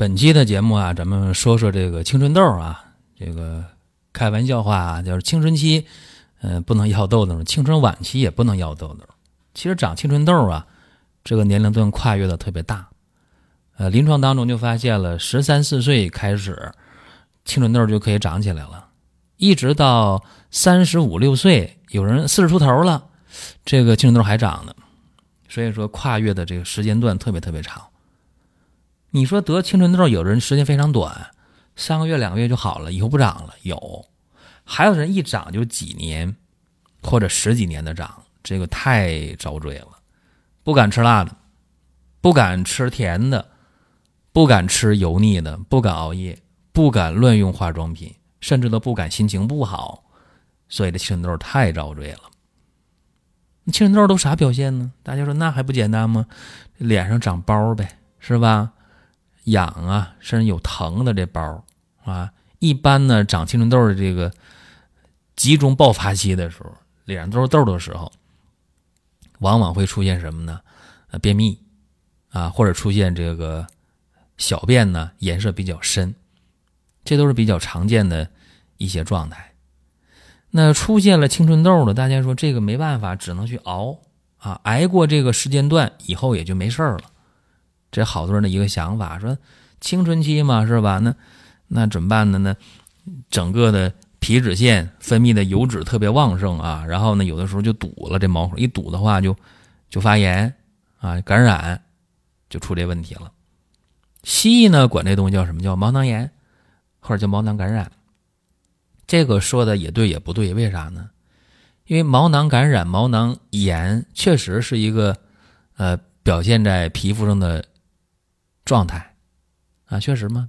本期的节目啊，咱们说说这个青春痘啊，这个开玩笑话啊，就是青春期，嗯，不能要痘痘，青春晚期也不能要痘痘。其实长青春痘啊，这个年龄段跨越的特别大。呃，临床当中就发现了，十三四岁开始，青春痘就可以长起来了，一直到三十五六岁，有人四十出头了，这个青春痘还长呢。所以说，跨越的这个时间段特别特别长。你说得青春痘，有的人时间非常短，三个月、两个月就好了，以后不长了。有，还有人一长就几年，或者十几年的长，这个太遭罪了。不敢吃辣的，不敢吃甜的，不敢吃油腻的，不敢熬夜，不敢乱用化妆品，甚至都不敢心情不好。所以这青春痘太遭罪了。青春痘都啥表现呢？大家说那还不简单吗？脸上长包呗，是吧？痒啊，身上有疼的这包啊，一般呢长青春痘的这个集中爆发期的时候，脸上都是痘的时候，往往会出现什么呢？呃，便秘啊，或者出现这个小便呢颜色比较深，这都是比较常见的一些状态。那出现了青春痘的，大家说这个没办法，只能去熬啊，挨过这个时间段以后也就没事了。这好多人的一个想法，说青春期嘛，是吧？那那怎么办呢？那整个的皮脂腺分泌的油脂特别旺盛啊，然后呢，有的时候就堵了这毛孔，一堵的话就就发炎啊，感染就出这问题了。西医呢管这东西叫什么叫毛囊炎，或者叫毛囊感染。这个说的也对也不对，为啥呢？因为毛囊感染、毛囊炎确实是一个呃表现在皮肤上的。状态，啊，确实吗？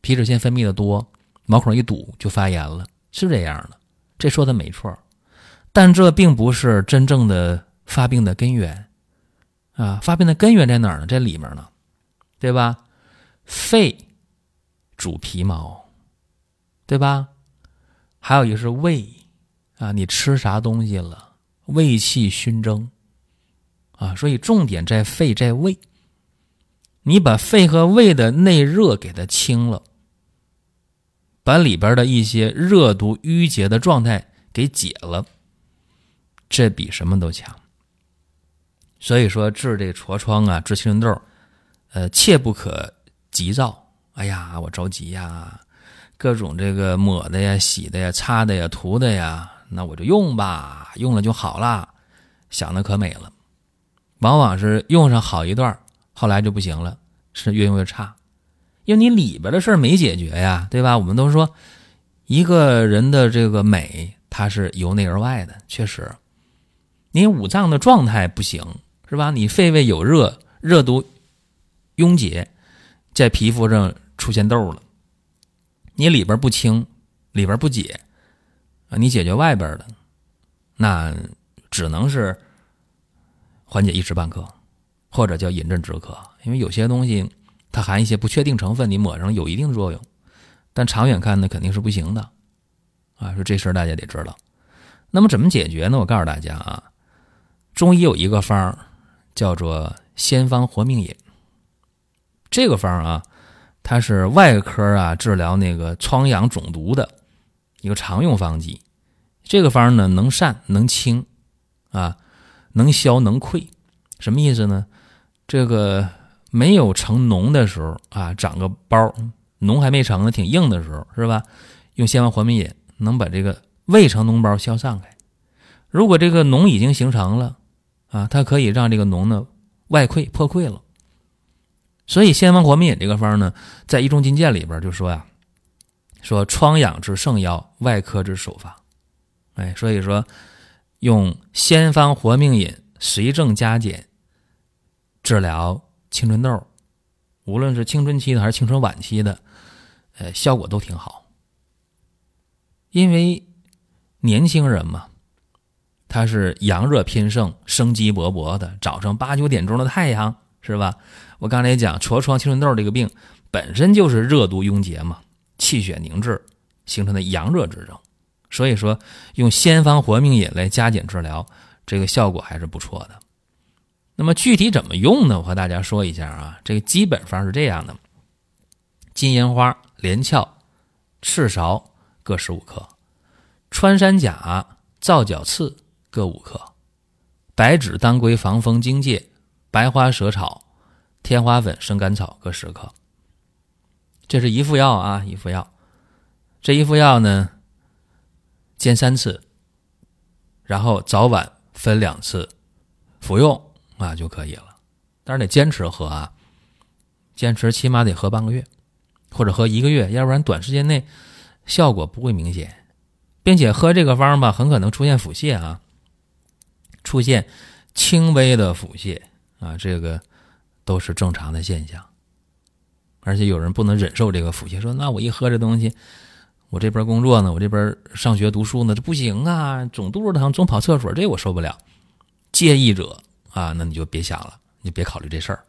皮脂腺分泌的多，毛孔一堵就发炎了，是这样的。这说的没错，但这并不是真正的发病的根源，啊，发病的根源在哪儿呢？在里面呢，对吧？肺主皮毛，对吧？还有一个是胃，啊，你吃啥东西了？胃气熏蒸，啊，所以重点在肺，在胃。你把肺和胃的内热给它清了，把里边的一些热毒淤结的状态给解了，这比什么都强。所以说治这痤疮啊，治青春痘，呃，切不可急躁。哎呀，我着急呀，各种这个抹的呀、洗的呀、擦的呀、涂的呀，那我就用吧，用了就好了，想的可美了，往往是用上好一段。后来就不行了，是越用越差，因为你里边的事儿没解决呀，对吧？我们都说一个人的这个美，它是由内而外的，确实，你五脏的状态不行，是吧？你肺胃有热，热毒壅结，在皮肤上出现痘了，你里边不清，里边不解啊，你解决外边的，那只能是缓解一时半刻。或者叫饮鸩止渴，因为有些东西它含一些不确定成分，你抹上有一定作用，但长远看呢肯定是不行的，啊，说这事儿大家得知道。那么怎么解决呢？我告诉大家啊，中医有一个方叫做先方活命饮，这个方啊，它是外科啊治疗那个疮疡肿毒的一个常用方剂。这个方呢能散能清，啊，能消能溃，什么意思呢？这个没有成脓的时候啊，长个包，脓还没成呢，挺硬的时候，是吧？用先方活命饮能把这个未成脓包消散开。如果这个脓已经形成了啊，它可以让这个脓呢外溃破溃了。所以先方活命饮这个方呢，在《医中金鉴》里边就说呀，说疮疡之圣药，外科之首发。哎，所以说用先方活命饮，随症加减。治疗青春痘，无论是青春期的还是青春晚期的，呃，效果都挺好。因为年轻人嘛，他是阳热偏盛、生机勃勃的，早上八九点钟的太阳是吧？我刚才讲痤疮、青春痘这个病本身就是热毒壅结嘛，气血凝滞形成的阳热之症，所以说用先方活命饮来加减治疗，这个效果还是不错的。那么具体怎么用呢？我和大家说一下啊，这个基本方是这样的：金银花、连翘、赤芍各十五克，穿山甲、皂角刺各五克，白芷、当归、防风、荆芥、白花蛇草、天花粉、生甘草各十克。这是一副药啊，一副药。这一副药呢，煎三次，然后早晚分两次服用。啊就可以了，但是得坚持喝啊，坚持起码得喝半个月，或者喝一个月，要不然短时间内效果不会明显，并且喝这个方吧，很可能出现腹泻啊，出现轻微的腹泻啊，这个都是正常的现象。而且有人不能忍受这个腹泻，说那我一喝这东西，我这边工作呢，我这边上学读书呢，这不行啊，总肚子疼，总跑厕所，这我受不了。介意者。啊，那你就别想了，你别考虑这事儿。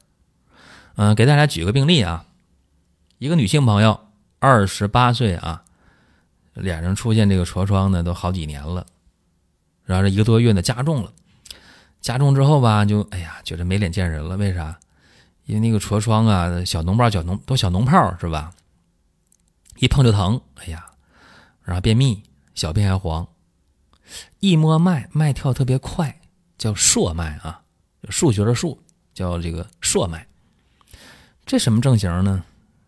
嗯，给大家举个病例啊，一个女性朋友，二十八岁啊，脸上出现这个痤疮呢，都好几年了，然后这一个多月呢加重了，加重之后吧，就哎呀，觉得没脸见人了。为啥？因为那个痤疮啊，小脓包、小脓都小脓泡是吧？一碰就疼，哎呀，然后便秘，小便还黄，一摸脉，脉跳特别快，叫硕脉啊。数学的数叫这个硕脉，这什么症型呢？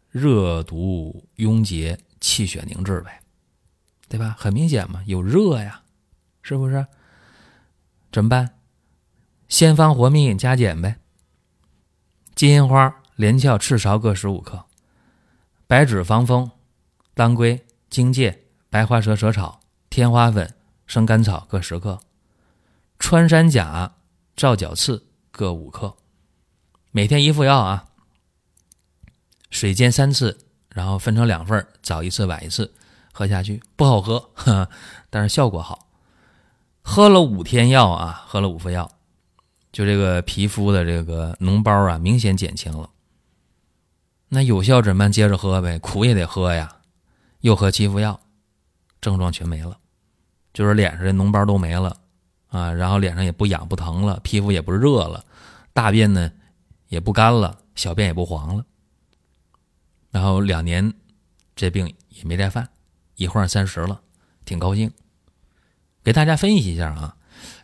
热毒壅结，气血凝滞呗，对吧？很明显嘛，有热呀，是不是？怎么办？先方活命加减呗。金银花、连翘、赤芍各十五克，白芷、防风、当归、荆芥、白花蛇舌草、天花粉、生甘草各十克，穿山甲。皂角刺各五克，每天一副药啊。水煎三次，然后分成两份早一次晚一次喝下去。不好喝，但是效果好。喝了五天药啊，喝了五副药，就这个皮肤的这个脓包啊，明显减轻了。那有效怎么办？接着喝呗，苦也得喝呀。又喝七副药，症状全没了，就是脸上的脓包都没了。啊，然后脸上也不痒不疼了，皮肤也不热了，大便呢也不干了，小便也不黄了。然后两年这病也没再犯，一晃三十了，挺高兴。给大家分析一下啊，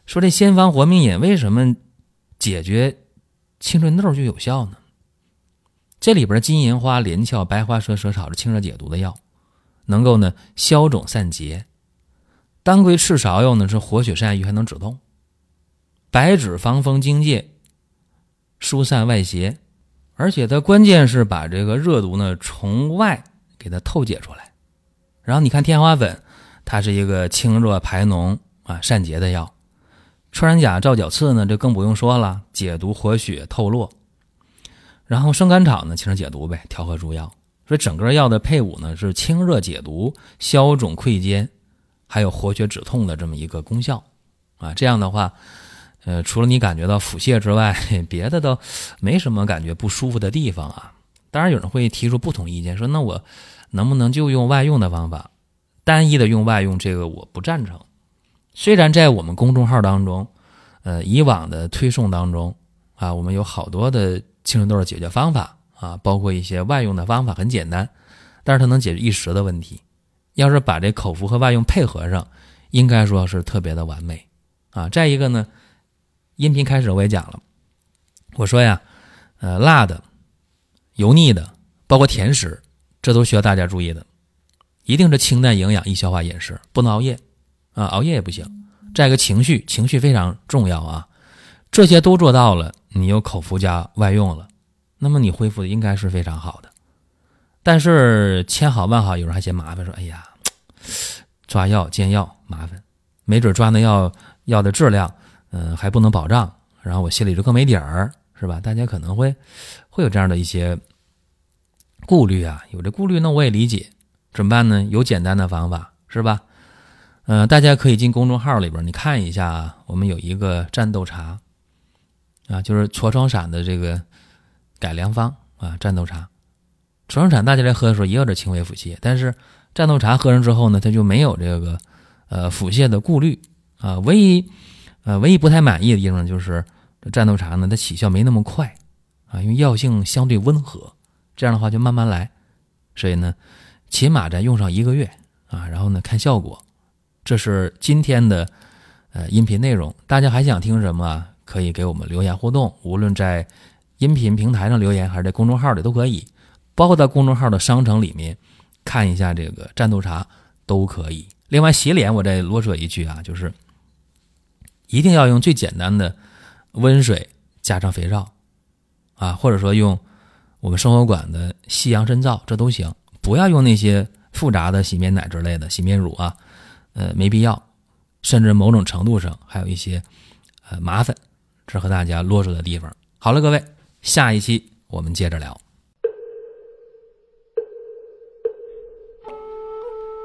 说这先方活命饮为什么解决青春痘就有效呢？这里边金银花、连翘、白花蛇舌草是清热解毒的药，能够呢消肿散结。当归、赤芍药呢是活血散瘀，还能止痛；白芷、防风、荆芥疏散外邪，而且它关键是把这个热毒呢从外给它透解出来。然后你看天花粉，它是一个清热排脓啊散结的药；穿山甲、皂角刺呢，这更不用说了，解毒活血透络。然后生甘草呢，清热解毒呗，调和诸药。所以整个药的配伍呢是清热解毒、消肿溃坚。还有活血止痛的这么一个功效，啊，这样的话，呃，除了你感觉到腹泻之外，别的都没什么感觉不舒服的地方啊。当然，有人会提出不同意见，说那我能不能就用外用的方法，单一的用外用？这个我不赞成。虽然在我们公众号当中，呃，以往的推送当中啊，我们有好多的青春痘的解决方法啊，包括一些外用的方法很简单，但是它能解决一时的问题。要是把这口服和外用配合上，应该说是特别的完美啊！再一个呢，音频开始我也讲了，我说呀，呃，辣的、油腻的，包括甜食，这都需要大家注意的，一定是清淡、营养、易消化饮食，不能熬夜啊，熬夜也不行。再一个情绪，情绪非常重要啊，这些都做到了，你有口服加外用了，那么你恢复的应该是非常好的。但是千好万好，有人还嫌麻烦，说：“哎呀。”抓药煎药麻烦，没准抓那药药的质量，嗯，还不能保障，然后我心里就更没底儿，是吧？大家可能会会有这样的一些顾虑啊，有这顾虑，那我也理解，怎么办呢？有简单的方法，是吧？嗯，大家可以进公众号里边，你看一下啊，我们有一个战斗茶，啊，就是痤疮散的这个改良方啊，战斗茶。纯生产大家来喝的时候也有点轻微腹泻，但是战斗茶喝上之后呢，它就没有这个呃腹泻的顾虑啊。唯一呃唯一不太满意的地方就是战斗茶呢，它起效没那么快啊，因为药性相对温和，这样的话就慢慢来，所以呢，起码再用上一个月啊，然后呢看效果。这是今天的呃音频内容，大家还想听什么？可以给我们留言互动，无论在音频平台上留言，还是在公众号里都可以，包括在公众号的商城里面看一下这个战斗茶都可以。另外洗脸，我再啰嗦一句啊，就是一定要用最简单的温水加上肥皂啊，或者说用我们生活馆的西洋参皂，这都行，不要用那些复杂的洗面奶之类的洗面乳啊。呃，没必要，甚至某种程度上还有一些呃麻烦，这和大家啰嗦的地方。好了，各位，下一期我们接着聊。